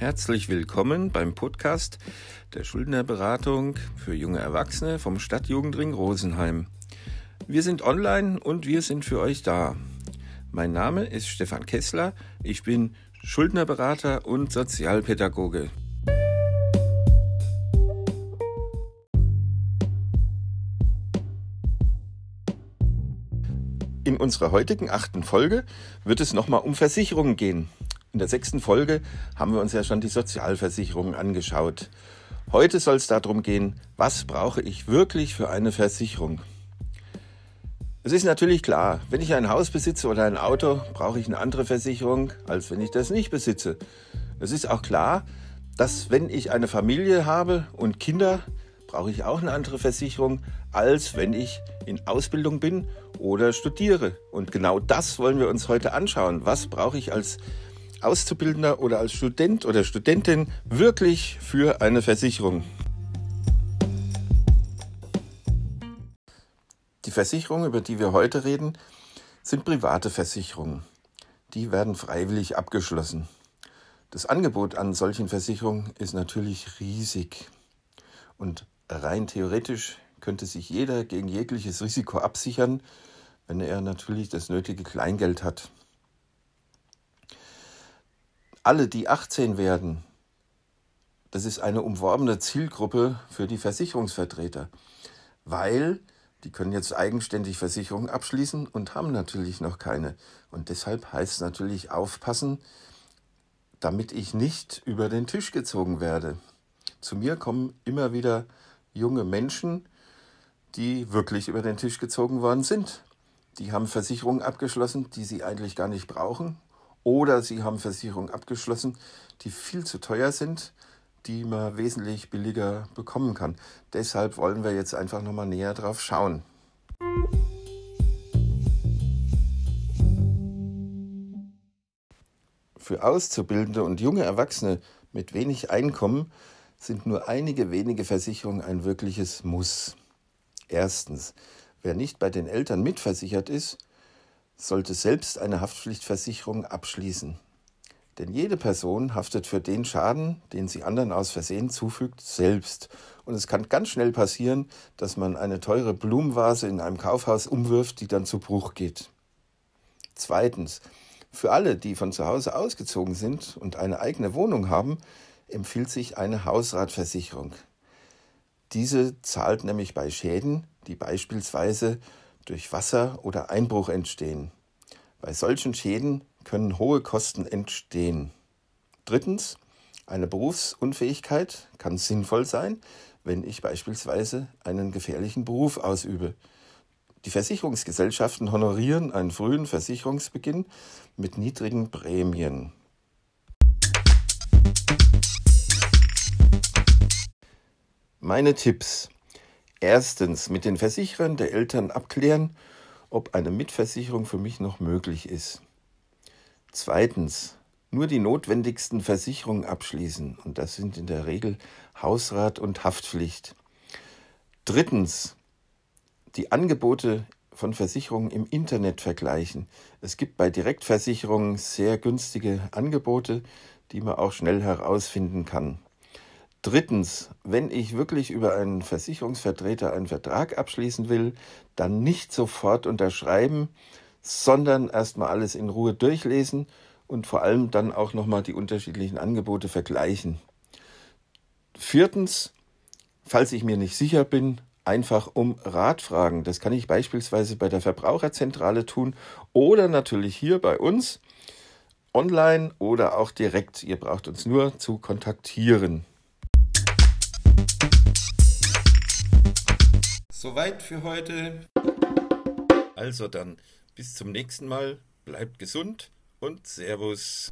Herzlich willkommen beim Podcast der Schuldnerberatung für junge Erwachsene vom Stadtjugendring Rosenheim. Wir sind online und wir sind für euch da. Mein Name ist Stefan Kessler, ich bin Schuldnerberater und Sozialpädagoge. In unserer heutigen achten Folge wird es nochmal um Versicherungen gehen. In der sechsten Folge haben wir uns ja schon die Sozialversicherung angeschaut. Heute soll es darum gehen, was brauche ich wirklich für eine Versicherung? Es ist natürlich klar, wenn ich ein Haus besitze oder ein Auto, brauche ich eine andere Versicherung, als wenn ich das nicht besitze. Es ist auch klar, dass wenn ich eine Familie habe und Kinder, brauche ich auch eine andere Versicherung, als wenn ich in Ausbildung bin oder studiere. Und genau das wollen wir uns heute anschauen. Was brauche ich als Auszubildender oder als Student oder Studentin wirklich für eine Versicherung? Die Versicherungen, über die wir heute reden, sind private Versicherungen. Die werden freiwillig abgeschlossen. Das Angebot an solchen Versicherungen ist natürlich riesig. Und rein theoretisch könnte sich jeder gegen jegliches Risiko absichern, wenn er natürlich das nötige Kleingeld hat alle, die 18 werden, das ist eine umworbene Zielgruppe für die Versicherungsvertreter, weil die können jetzt eigenständig Versicherungen abschließen und haben natürlich noch keine. Und deshalb heißt es natürlich aufpassen, damit ich nicht über den Tisch gezogen werde. Zu mir kommen immer wieder junge Menschen, die wirklich über den Tisch gezogen worden sind. Die haben Versicherungen abgeschlossen, die sie eigentlich gar nicht brauchen oder Sie haben Versicherungen abgeschlossen, die viel zu teuer sind, die man wesentlich billiger bekommen kann. Deshalb wollen wir jetzt einfach nochmal näher drauf schauen. Für Auszubildende und junge Erwachsene mit wenig Einkommen sind nur einige wenige Versicherungen ein wirkliches Muss. Erstens, wer nicht bei den Eltern mitversichert ist, sollte selbst eine Haftpflichtversicherung abschließen. Denn jede Person haftet für den Schaden, den sie anderen aus Versehen zufügt, selbst. Und es kann ganz schnell passieren, dass man eine teure Blumenvase in einem Kaufhaus umwirft, die dann zu Bruch geht. Zweitens, für alle, die von zu Hause ausgezogen sind und eine eigene Wohnung haben, empfiehlt sich eine Hausratversicherung. Diese zahlt nämlich bei Schäden, die beispielsweise durch Wasser oder Einbruch entstehen. Bei solchen Schäden können hohe Kosten entstehen. Drittens, eine Berufsunfähigkeit kann sinnvoll sein, wenn ich beispielsweise einen gefährlichen Beruf ausübe. Die Versicherungsgesellschaften honorieren einen frühen Versicherungsbeginn mit niedrigen Prämien. Meine Tipps. Erstens mit den Versicherern der Eltern abklären, ob eine Mitversicherung für mich noch möglich ist. Zweitens nur die notwendigsten Versicherungen abschließen und das sind in der Regel Hausrat und Haftpflicht. Drittens die Angebote von Versicherungen im Internet vergleichen. Es gibt bei Direktversicherungen sehr günstige Angebote, die man auch schnell herausfinden kann. Drittens, wenn ich wirklich über einen Versicherungsvertreter einen Vertrag abschließen will, dann nicht sofort unterschreiben, sondern erstmal alles in Ruhe durchlesen und vor allem dann auch nochmal die unterschiedlichen Angebote vergleichen. Viertens, falls ich mir nicht sicher bin, einfach um Rat fragen. Das kann ich beispielsweise bei der Verbraucherzentrale tun oder natürlich hier bei uns online oder auch direkt. Ihr braucht uns nur zu kontaktieren. Soweit für heute. Also dann, bis zum nächsten Mal. Bleibt gesund und Servus.